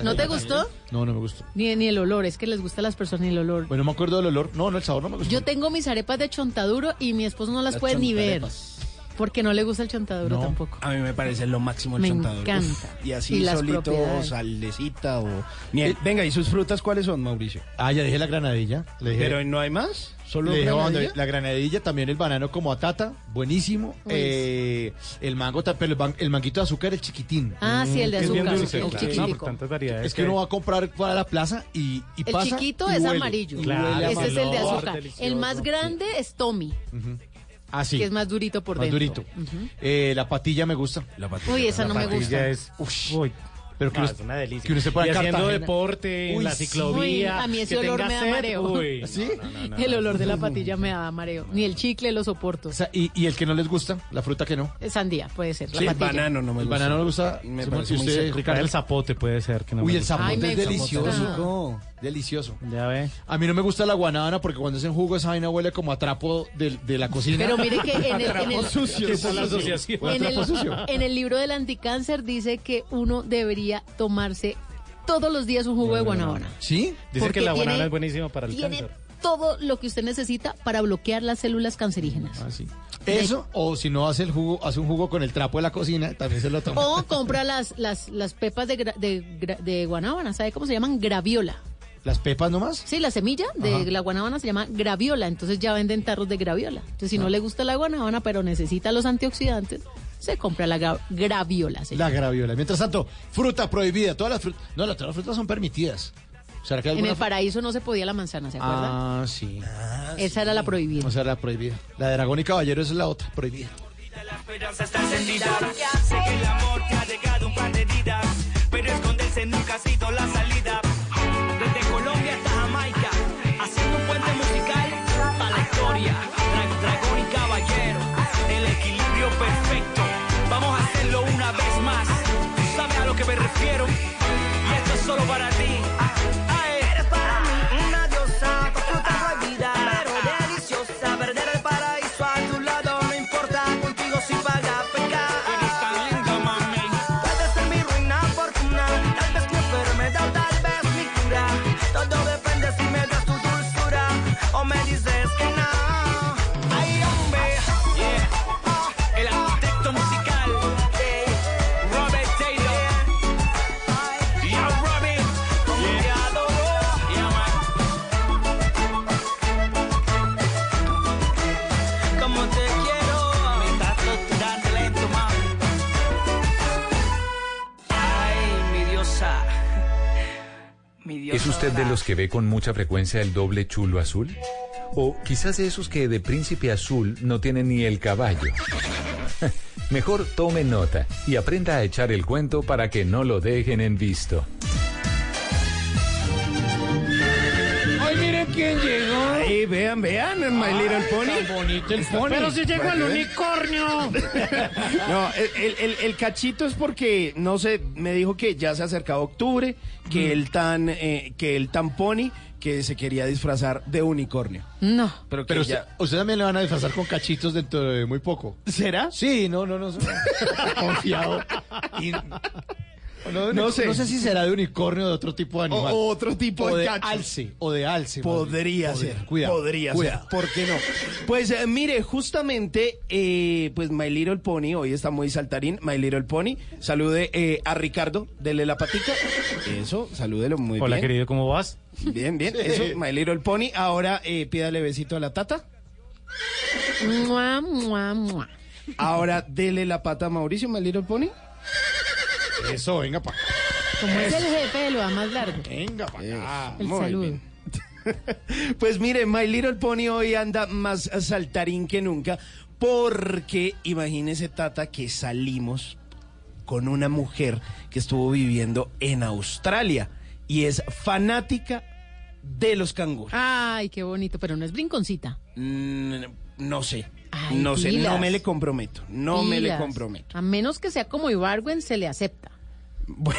¿No te gustó? No, no me gustó. Ni, ni el olor, es que les gusta a las personas ni el olor. Bueno, no me acuerdo del olor. No, no, el sabor no me gustó. Yo tengo mis arepas de chontaduro y mi esposo no las, Las puede ni ver. Porque no le gusta el chontaduro No. tampoco. A mí me parece lo máximo el Me chontaduro. encanta. Uf, y así Y solito, salecita o miel. Venga, ¿y sus frutas cuáles son, Mauricio? Ah, ya dije la granadilla. Le dije, Pero no hay más, solo le granadilla? la granadilla, también el banano como atata, buenísimo. Eh, el mango, pero el, ban- el manguito de azúcar, el chiquitín. Ah, sí, el de Que es bien azúcar, dulce, el claro. No, variedades. Es que uno va a comprar para la plaza y, y El pasa chiquito y es huele, amarillo. Claro, Ese es el de azúcar. delicioso. El más grande es Tommy, sí. que es más durito por más dentro. durito. Eh, la patilla me gusta. La patilla. Uy, esa no me patilla gusta. es... Uy, Pero que ah, uno- es una delicia. que uno se pueda y en haciendo Cartagena. deporte en la ciclovía. Uy, a mí ese que olor me da sed, mareo. Uy, ¿Sí? no, no, no, El olor de la patilla me da mareo. Ni el chicle lo soporto. O sea, y, y el que no les gusta, la fruta que no. Sandía, puede ser. la Sí, el patilla. banano no me El gusta. banano no le gusta. Me ¿Y parece muy usted. Ricardo? El zapote puede ser. Que no Uy, me el zapote Ay, me es delicioso. Delicioso. Ya ve. A mí no me gusta la guanábana porque cuando hacen jugo esa vaina huele como a trapo de, de la cocina. Pero mire que [laughs] en el, en el- sucio. Esa es la asociación. en el- trapo sucio. en el libro del anticáncer dice que uno debería tomarse todos los días un jugo de guanábana. ¿Sí? Porque que la tiene- banana es buenísima para el Tiene cáncer. todo lo que usted necesita para bloquear las células cancerígenas. Ah, sí. Eso, o si no hace el jugo, hace un jugo con el trapo de la cocina, también se lo toma. O compra las, las, las pepas de, gra- de, gra- de guanábana, ¿sabe cómo se llaman? Graviola. ¿Las pepas nomás? Sí, la semilla de Ajá. la guanábana se llama graviola, entonces ya venden tarros de graviola. Entonces, si no le gusta la guanábana, pero necesita los antioxidantes, se compra la gra- graviola. se La graviola. Mientras tanto, fruta prohibida. Todas las frutas. No, las- todas las frutas son permitidas. ¿Será que hay En el paraíso no se podía la manzana, ¿se acuerdan? Ah, sí. Esa era la prohibida. O sea, la prohibida. La de Dragón y Caballero es la otra, prohibida. La esperanza está encendida. Sé que el amor te ha llegado un par de vidas, pero esconderse nunca ha sido la salida. Que ve con mucha frecuencia el doble chulo azul? O quizás esos que de príncipe azul no tienen ni el caballo. [laughs] Mejor tome nota y aprenda a echar el cuento para que no lo dejen en visto. En My Little Pony. Tan bonito el [laughs] pony. Pero si llegó el unicornio. [laughs] no, el, el- el- el cachito es porque, no sé, me dijo que ya se acercaba octubre, que el tan, eh, que el tan pony, que se quería disfrazar de unicornio. No. Pero, que Pero usted, ya... usted también le van a disfrazar con cachitos dentro de muy poco. ¿Será? Sí, no, no, no. no. [laughs] Confiado. Y- no, sé. No sé si será de unicornio o de otro tipo de animal. O- otro tipo O de de alce. O de alce. Podría ser, Cuidado. podría cuidado. ser, ¿por qué no? Pues eh, mire, justamente, eh, pues My Little Pony, hoy está muy saltarín, My Little Pony, salude eh, a Ricardo, dele la patica, eso, salúdelo muy Hola, bien. querido, ¿cómo vas? Bien, bien, eso, My Little Pony, ahora eh, pídale besito a la tata, Mua, mua, mua. ahora dele la pata a Mauricio, My Little Pony. Eso, venga para Como es el jefe, lo da más largo. Venga para acá. El Muy saludo. bien. [laughs] Pues mire, My Little Pony hoy anda más saltarín que nunca porque imagínese Tata que salimos con una mujer que estuvo viviendo en Australia y es fanática de los canguros. Ay, qué bonito, pero no es brinconcita. Mm, no sé, Ay, no sé, pilas. no me le comprometo, no me le comprometo. A menos que sea como Ibargüen, se le acepta.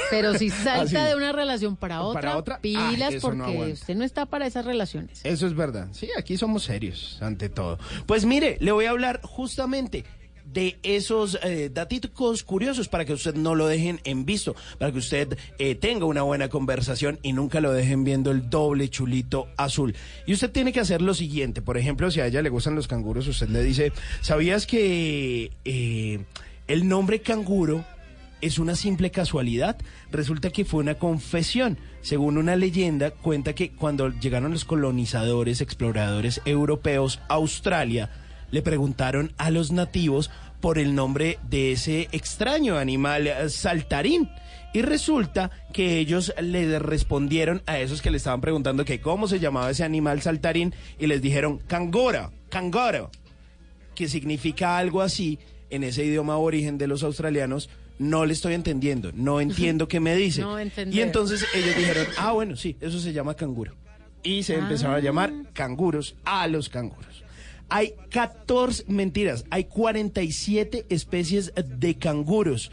Pero si [laughs] salta así. de una relación para otra, Para otra, ah, pilas porque usted no está para esas relaciones. Eso es verdad. Sí, aquí somos serios, ante todo. Pues mire, le voy a hablar justamente de esos eh, daticos curiosos para que usted no lo dejen en visto, para que usted eh, tenga una buena conversación y nunca lo dejen viendo el doble chulito azul. Y usted tiene que hacer lo siguiente, por ejemplo, si a ella le gustan los canguros, usted le dice, ¿sabías que eh, el nombre canguro es una simple casualidad. Resulta que fue una confesión. Según una leyenda, cuenta que cuando llegaron los colonizadores, exploradores europeos a Australia, le preguntaron a los nativos por el nombre de ese extraño animal eh, saltarín. Y resulta que ellos le respondieron a esos que le estaban preguntando que cómo se llamaba ese animal saltarín y les dijeron cangora, cangoro que significa algo así en ese idioma aborigen de los australianos, no le estoy entendiendo, no entiendo qué me dice. No y entonces ellos dijeron, ah, bueno, sí, eso se llama canguro. Y se empezaron a llamar canguros a los canguros. Hay 14, mentiras, hay 47 especies de canguros.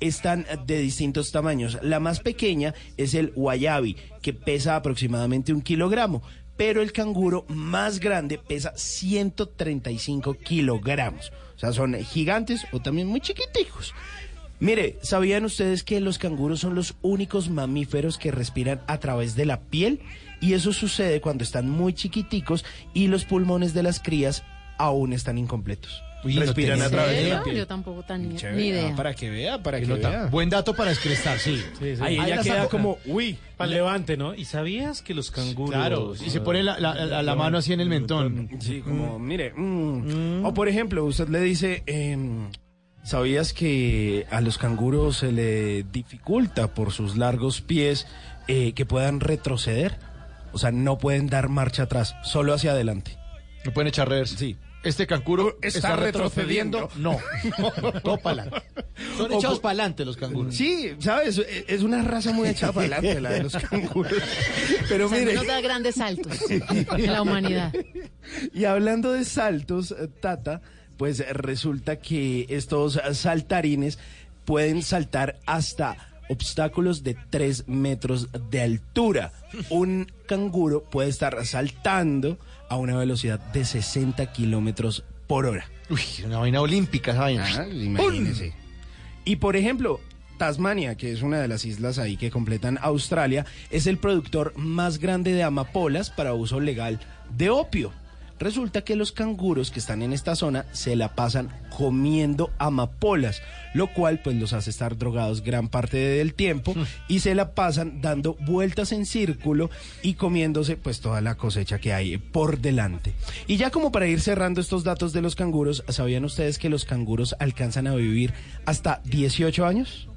Están de distintos tamaños. La más pequeña es el wallaby, que pesa aproximadamente un kilogramo. Pero el canguro más grande pesa 135 kilogramos. O sea, son gigantes o también muy chiquiticos. Mire, ¿sabían ustedes que los canguros son los únicos mamíferos que respiran a través de la piel? Y eso sucede cuando están muy chiquiticos y los pulmones de las crías aún están incompletos. Uy, respiran a través de la piel. Yo tampoco tenía Chévere, ni idea. ah, para que vea, para que Nota. vea. Buen dato para descrestar, sí. Ahí Ahí ella la queda saco. como, uy, Para levante, ¿no? ¿Y sabías que los canguros... Claro, y se pone la, la- la- la mano así en el mentón. Sí, como, mire. mm. O por ejemplo, usted le dice, em, ¿sabías que a los canguros se le dificulta por sus largos pies eh, que puedan retroceder? O sea, no pueden dar marcha atrás, solo hacia adelante. No pueden echar reversa. Sí. Este cancuro Está está, retrocediendo. retrocediendo. No, todo para adelante. Son echados para adelante los canguros. Sí, ¿sabes? Es es una raza muy echada para adelante la de los [laughs] canguros. Pero O sea, mire. no nos da grandes saltos en la humanidad. Y hablando de saltos, eh, Tata, pues resulta que estos saltarines pueden saltar hasta obstáculos de 3 metros de altura. Un canguro puede estar saltando a una velocidad de 60 kilómetros por hora. Uy, una vaina olímpica esa vaina. Ah, imagínese. Y por ejemplo, Tasmania, que es una de las islas ahí que completan Australia, es el productor más grande de amapolas para uso legal de opio. Resulta que los canguros que están en esta zona se la pasan comiendo amapolas, lo cual pues los hace estar drogados gran parte del tiempo y se la pasan dando vueltas en círculo y comiéndose pues toda la cosecha que hay por delante. Y ya como para ir cerrando estos datos de los canguros, ¿sabían ustedes que los canguros alcanzan a vivir hasta 18 años?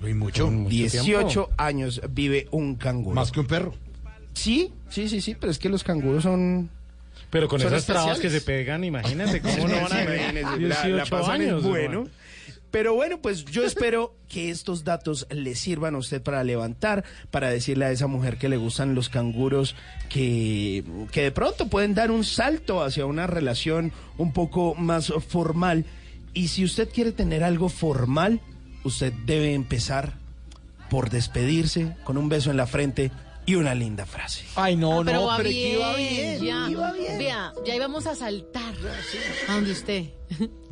Muy mucho. 18 años vive un canguro. Más que un perro. Sí, sí, sí, sí, pero es que los canguros son... Pero con esas trabas que se pegan, imagínate cómo no van a la- 18 la pasan es años. bueno. hermano. Pero bueno, pues yo espero que estos datos le sirvan a usted para levantar, para decirle a esa mujer que le gustan los canguros que, que de pronto pueden dar un salto hacia una relación un poco más formal. Y si usted quiere tener algo formal, usted debe empezar por despedirse con un beso en la frente y una linda frase. Ay, no, Ah, pero no, va pero bien, que iba bien. ya. iba bien. Vea, ya íbamos a saltar. ¿A donde usted?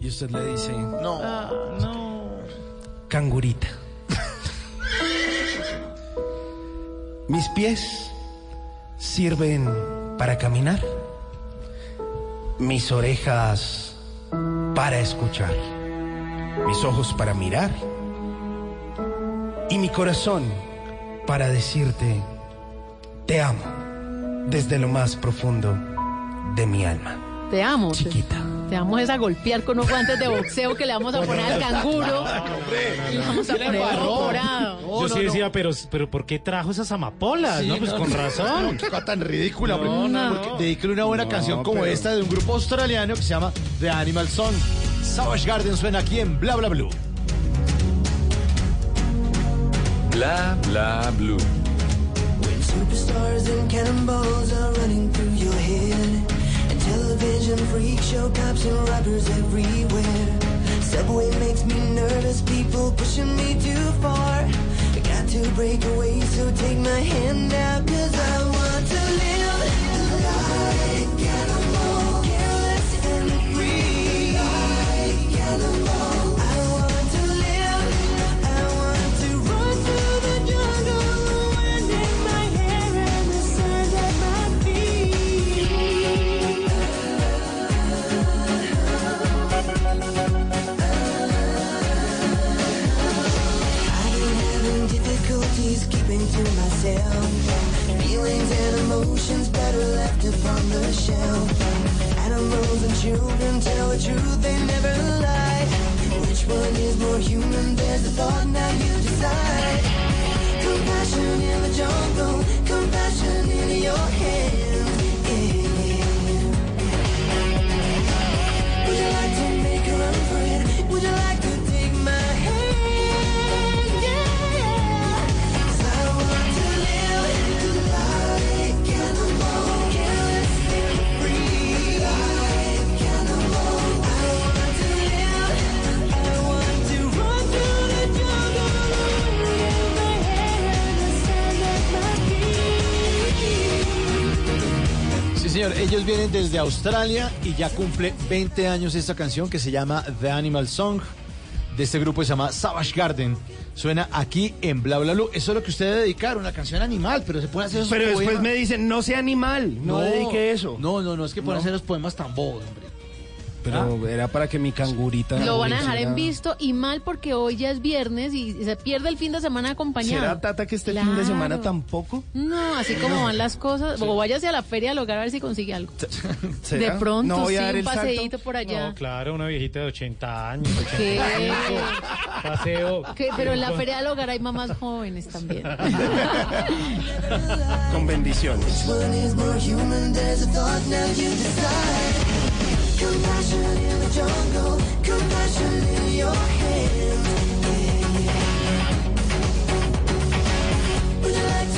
Y usted le dice, No. no. cangurita. Mis pies sirven para caminar. Mis orejas para escuchar. Mis ojos para mirar. Y mi corazón para decirte, te amo desde lo más profundo de mi alma. Te amo. Chiquita. Te, te vamos a golpear con unos guantes de boxeo que le vamos a poner al canguro. Y le vamos a poner. Yo sí decía, pero, pero ¿por qué trajo esas amapolas? Sí, no, pues no, con razón. no, qué cosa tan ridícula, hombre. No, no, Porque. Dedícale una buena No, canción como pero- esta de un grupo australiano que se llama The Animal Song. Savage Garden suena aquí en Bla Bla Blue. Bla bla blue. Superstars and cannonballs are running through your head, and television freak show cops and robbers everywhere. Subway makes me nervous, people pushing me too far. I got to break away, so take my hand out, myself. Feelings and emotions better left upon the shelf. Animals and children tell the truth, they never lie. Which one is more human? There's a thought, now you decide. Compassion in the jungle, compassion in your. Yeah. Would you like to make a run for it? Would you like señor, ellos vienen desde Australia y ya cumple 20 años esta canción que se llama The Animal Song. De este grupo que se llama Savage Garden. Suena aquí en Bla Bla Blue. Eso es lo que usted debe dedicar, una canción animal, pero se puede hacer esos Pero después me dicen, no sea animal, no, dedique eso. No, no, no, es que pueden No. hacer los poemas tan bobos, hombre. Pero era para que mi cangurita... Lo van a dejar en visto y mal porque hoy ya es viernes y se pierde el fin de semana acompañado. ¿Será, Tata, que este fin de Claro. semana tampoco? No, así como van las cosas. O váyase a la feria al hogar a ver si consigue algo. [laughs] ¿Será? De pronto, No voy a sí, dar un el salto. paseíto por allá. No, claro, una viejita de 80 años, ¿Qué? 85. Paseo. Que- pero en la feria del hogar hay mamás jóvenes también. [laughs] Con bendiciones.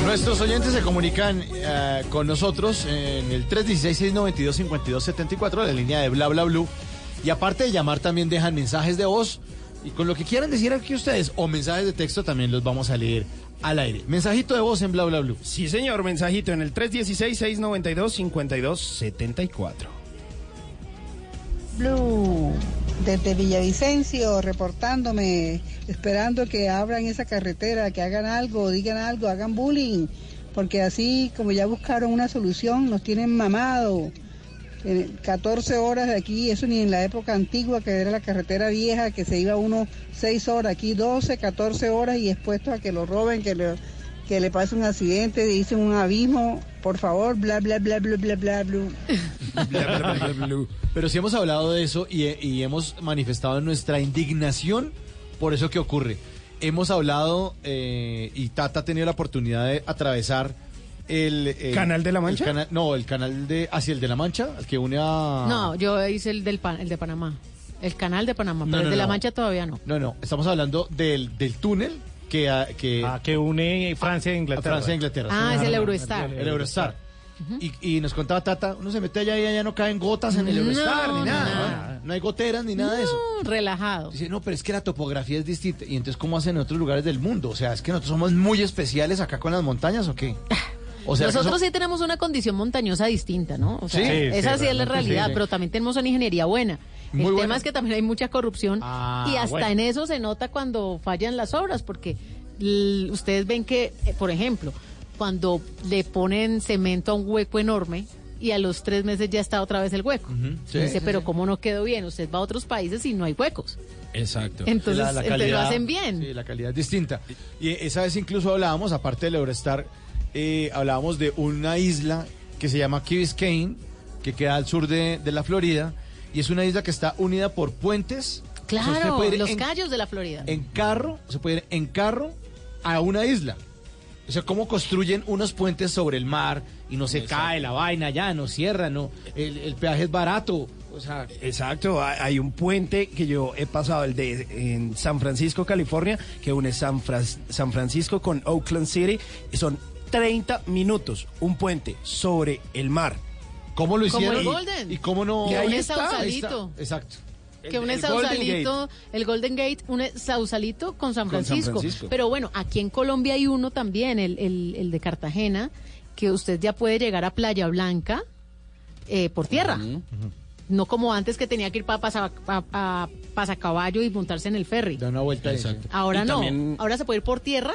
Nuestros oyentes se comunican eh, con nosotros en el 316-692-5274, la línea de Bla Bla Blue. Y aparte de llamar, también dejan mensajes de voz. Y con lo que quieran decir aquí ustedes, o mensajes de texto, también los vamos a leer al aire. Mensajito de voz en Bla Bla Blue. Sí, señor, mensajito en el 316-692-5274. Blue, desde Villavicencio, reportándome, esperando que abran esa carretera, que hagan algo, digan algo, hagan bullying, porque así como ya buscaron una solución, nos tienen mamado. Eh, 14 horas de aquí, eso ni en la época antigua, que era la carretera vieja, que se iba uno 6 horas, aquí 12, 14 horas y expuesto a que lo roben, que le, que le pase un accidente, dicen un abismo, por favor, bla, bla, bla, bla, bla, bla, blue. [laughs] Pero sí hemos hablado de eso y, y hemos manifestado nuestra indignación por eso que ocurre. hemos hablado eh, y Tata ha tenido la oportunidad de atravesar el, el- ¿Canal de la Mancha? el cana- no, el canal de hacia el de la Mancha, el que une a No, yo hice el, del pan- el de Panamá. El canal de Panamá, No, pero no, el de La. Mancha todavía no. No, no, estamos hablando del, del túnel que a- que, Ah, que une Francia e Inglaterra. Francia e Inglaterra. Ah, Sí, es el Eurostar. El Eurostar. y, y nos contaba Tata, uno se mete allá y allá no caen gotas en el Eurostar No, ni nada. nada. No, no hay goteras ni nada de eso. Relajado. Dice, no, pero es que la topografía es distinta. Y entonces, ¿cómo hacen en otros lugares del mundo? O sea, ¿es que nosotros somos muy especiales acá con las montañas o qué? [laughs] O sea, Nosotros ¿acaso- sí tenemos una condición montañosa distinta, ¿no? O sea, Sí, esa sí, es la realidad, sí. pero también tenemos una ingeniería buena. Muy el tema es que también hay mucha corrupción Ah, y hasta bueno. en eso se nota cuando fallan las obras, porque ustedes ven que, eh, por ejemplo, cuando le ponen cemento a un hueco enorme y a los tres meses ya está otra vez el hueco. sí, Dice, sí, pero sí. ¿cómo no quedó bien? Usted va a otros países y no hay huecos. Exacto. Entonces, entonces lo hacen bien. Sí, la calidad es distinta. Y esa vez incluso hablábamos, aparte del Eurostar, eh, hablábamos de una isla que se llama Key Biscayne, que queda al sur de, de la Florida, y es una isla que está unida por puentes. O sea, Claro, ir los en, callos de la Florida. en carro, se puede ir en carro a una isla. O sea, cómo construyen unos puentes sobre el mar y no se cae la vaina ya, no cierra, no, el, el peaje es barato. O sea, Exacto, hay un puente que yo he pasado, el de en San Francisco, California, que une San, Fras- San Francisco con Oakland City, y son 30 minutos, un puente sobre el mar. ¿Cómo lo Como hicieron? el Y- Golden. ¿Y cómo no? Que ahí está, ahí Sausalito. Exacto. que Golden Sausalito, el Golden Gate une Sausalito con San Con San Francisco. Pero bueno, aquí en Colombia hay uno también, el, el, el de Cartagena, que usted ya puede llegar a Playa Blanca eh, por tierra. No como antes que tenía que ir para pasa, pa- a Pasacaballo y montarse en el ferry. Da una vuelta ahí. Ahora Y no, también- ahora se puede ir por tierra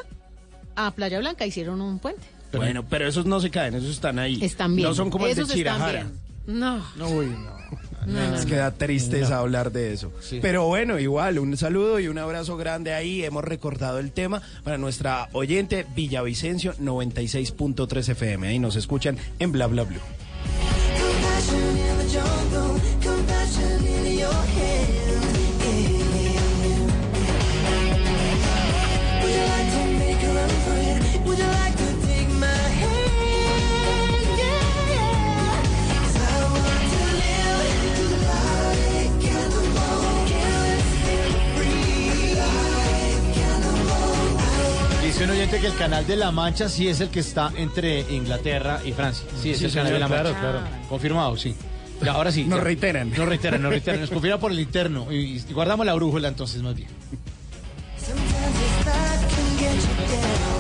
a Playa Blanca, hicieron un puente. Bueno, pero esos no se caen, esos están ahí. Están bien. No son como Esos el de Chirajara. No. No, uy, no. No, no, Es no. que da tristeza No. hablar de eso. Sí. Pero bueno, igual, un saludo y un abrazo grande ahí. Hemos recordado el tema para nuestra oyente Villavicencio 96.3 FM. Ahí nos escuchan en Bla Bla Blue. De La Mancha sí es el que está entre Inglaterra y Francia. Sí, es Sí, el canal de La claro, Mancha. claro. Confirmado, sí. Ya, ahora sí. Nos ya. reiteran. Nos reiteran, nos reiteran. Nos confirma por el interno. Y, y guardamos la brújula entonces más bien. Sometimes this life can get you down.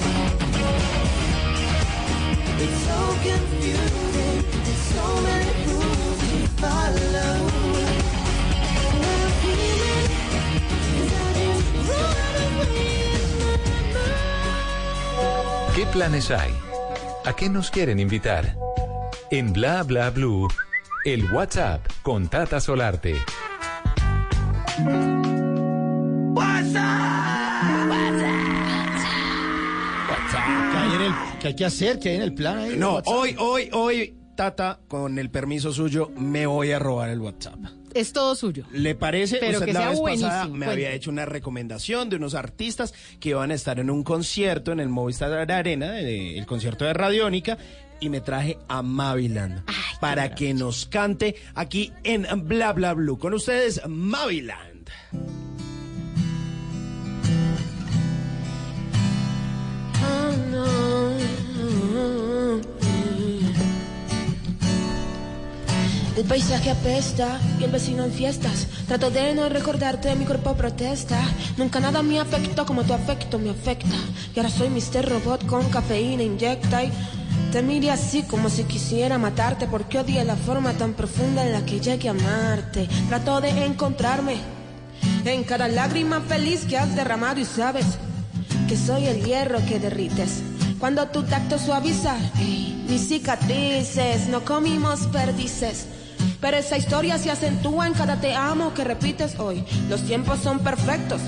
It's so confusing. There's so many rules to follow. ¿Qué planes hay? ¿A qué nos quieren invitar? En Bla Bla Blue, el WhatsApp con Tata Solarte. ¿Qué hay, en el, qué hay que hacer? ¿Qué hay en el plan? ahí? No, WhatsApp? hoy, hoy, hoy, Tata, con el permiso suyo, me voy a robar el WhatsApp. Es todo suyo. ¿Le parece? Pero Usted que la sea vez pasada me cuente. había hecho una recomendación de unos artistas que iban a estar en un concierto en el Movistar Arena, eh, el concierto de Radiónica, y me traje a Maviland para que nos cante aquí en Bla Bla Blue. Con ustedes, Maviland. El paisaje apesta y el vecino en fiestas. Trato de no recordarte, mi cuerpo protesta. Nunca nada me afectó como tu afecto me afecta. Y ahora soy Mr. Robot con cafeína inyecta y te miré así como si quisiera matarte. Porque odié la forma tan profunda en la que llegué a amarte. Trato de encontrarme en cada lágrima feliz que has derramado y sabes que soy el hierro que derrites. Cuando tu tacto suaviza mis cicatrices, no comimos perdices. Pero esa historia se acentúa en cada te amo que repites hoy. Los tiempos son perfectos.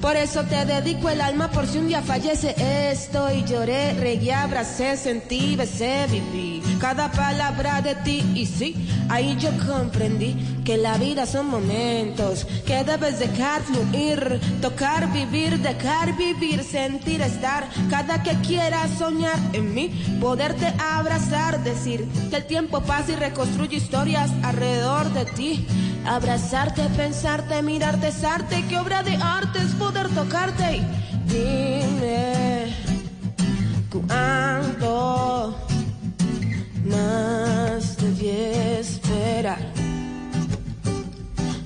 Por eso te dedico el alma por si un día fallece. Esto y lloré, regué, abracé, sentí, besé, viví. Cada palabra de ti y sí, ahí yo comprendí que la vida son momentos que debes dejar fluir, tocar, vivir, dejar vivir, sentir, estar, cada que quieras soñar en mí, poderte abrazar, decir que el tiempo pasa y reconstruye historias alrededor de ti, abrazarte, pensarte, mirarte, es arte, que obra de arte es poder tocarte y dime cuánto más debí esperar.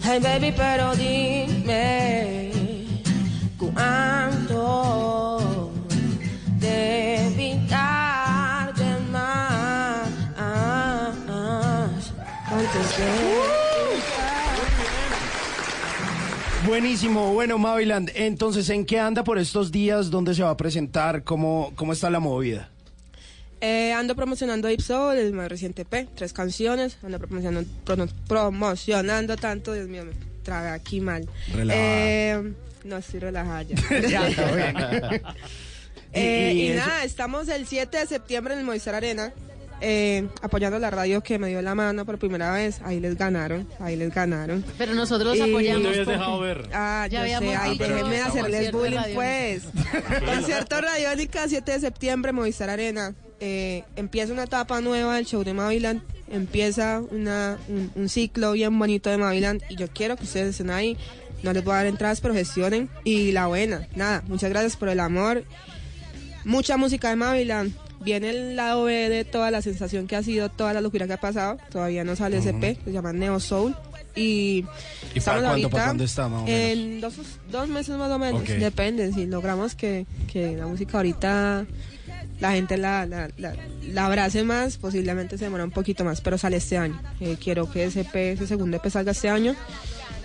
Hey baby, pero dime cuánto debí darte Buenísimo, bueno, Maviland, entonces, ¿en qué anda por estos días? ¿Dónde se va a presentar? ¿Cómo, cómo está la movida? Eh, ando promocionando Deep Soul, el más reciente P, tres canciones. Ando promocionando, pro- promocionando tanto, Dios mío, me trabé aquí mal. Relajada. Eh, no estoy relajada ya. [laughs] Ya, está bien. [laughs] Eh, Y- y nada, estamos el 7 de septiembre en el Movistar Arena. Eh, apoyando la radio que me dio la mano por primera vez, ahí les ganaron, ahí les ganaron. Pero nosotros Y- apoyamos. No habías porque- dejado ver. Ah, Ya ya sé, dicho déjenme hacerles bullying, radiónica. pues. [laughs] Concierto Radiónica, 7 de septiembre, Movistar Arena. Eh, empieza una etapa nueva del show de Maviland. Empieza una, un, un ciclo bien bonito de Maviland. Y yo quiero que ustedes estén ahí. No les voy a dar entradas, pero gestionen. Y la buena, nada, muchas gracias por el amor. Mucha música de Maviland. Viene el lado B de toda la sensación que ha sido, toda la locura que ha pasado. Todavía no sale ese SP, se llama Neo Soul. Y, ¿Y para cuándo, ahorita para cuándo está, más o menos? En dos, dos meses más o menos, depende. Si logramos que, que la música ahorita la gente la, la, la, la abrace más, posiblemente se demora un poquito más, pero sale este año. Eh, quiero que ese, EP, ese segundo EP salga este año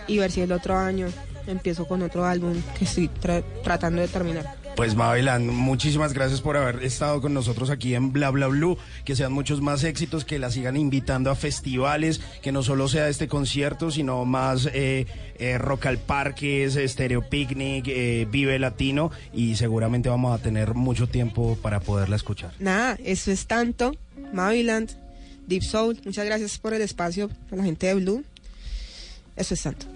y ver si el otro año empiezo con otro álbum que estoy tra- tratando de terminar. Pues Maviland, muchísimas gracias por haber estado con nosotros aquí en Bla Bla Blue. Que sean muchos más éxitos, que la sigan invitando a festivales, que no solo sea este concierto, sino más eh, eh, Rock al Parque, Stereo Picnic, eh, Vive Latino y seguramente vamos a tener mucho tiempo para poderla escuchar. Nada, eso es tanto. Maviland, Deep Soul, muchas gracias por el espacio a la gente de Blue. Eso es tanto.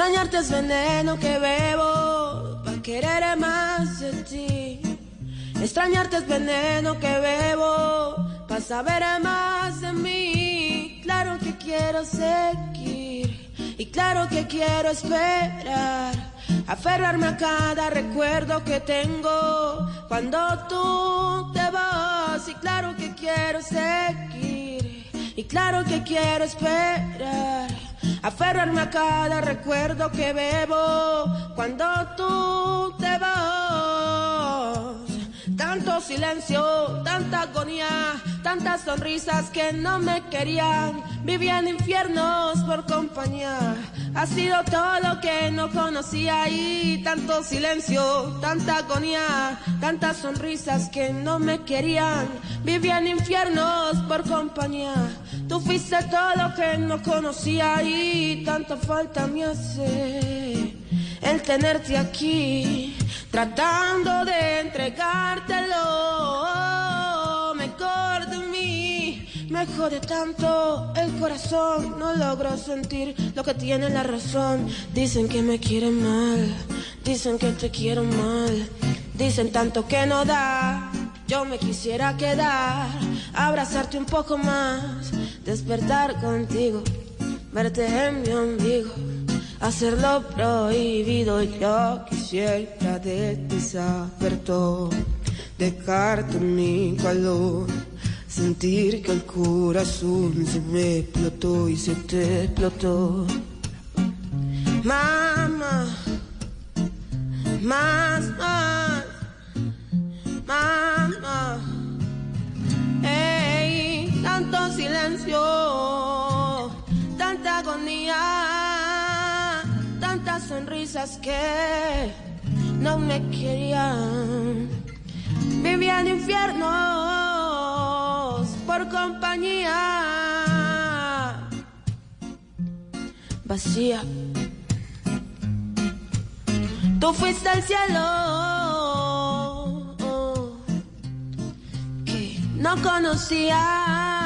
Extrañarte es veneno que bebo para querer más de ti. Extrañarte es veneno que bebo para saber más de mí. Claro que quiero seguir y claro que quiero esperar. Aferrarme a cada recuerdo que tengo cuando tú te vas. Y claro que quiero seguir y claro que quiero esperar. Aferrarme a cada recuerdo que bebo cuando tú te vas. Tanto silencio, tanta agonía, tantas sonrisas que no me querían. Vivía en infiernos por compañía. Ha sido todo lo que no conocía y tanto silencio, tanta agonía, tantas sonrisas que no me querían. Vivía en infiernos por compañía. Tú fuiste todo lo que no conocía y tanta falta me hace el tenerte aquí, tratando de entregártelo mejor de mí. Me jode tanto el corazón, no logro sentir lo que tiene la razón. Dicen que me quieren mal, dicen que te quiero mal, dicen tanto que no da. Yo me quisiera quedar, abrazarte un poco más, despertar contigo, verte en mi ombligo, hacerlo prohibido. Yo quisiera de ti saber todo, dejarte mi calor, sentir que el corazón se me explotó y se te explotó. Mamá, más, más, mamá. Ey, tanto silencio, tanta agonía, tantas sonrisas que no me querían. Vivía en infiernos por compañía. Vacía. Tú fuiste al cielo no conocía.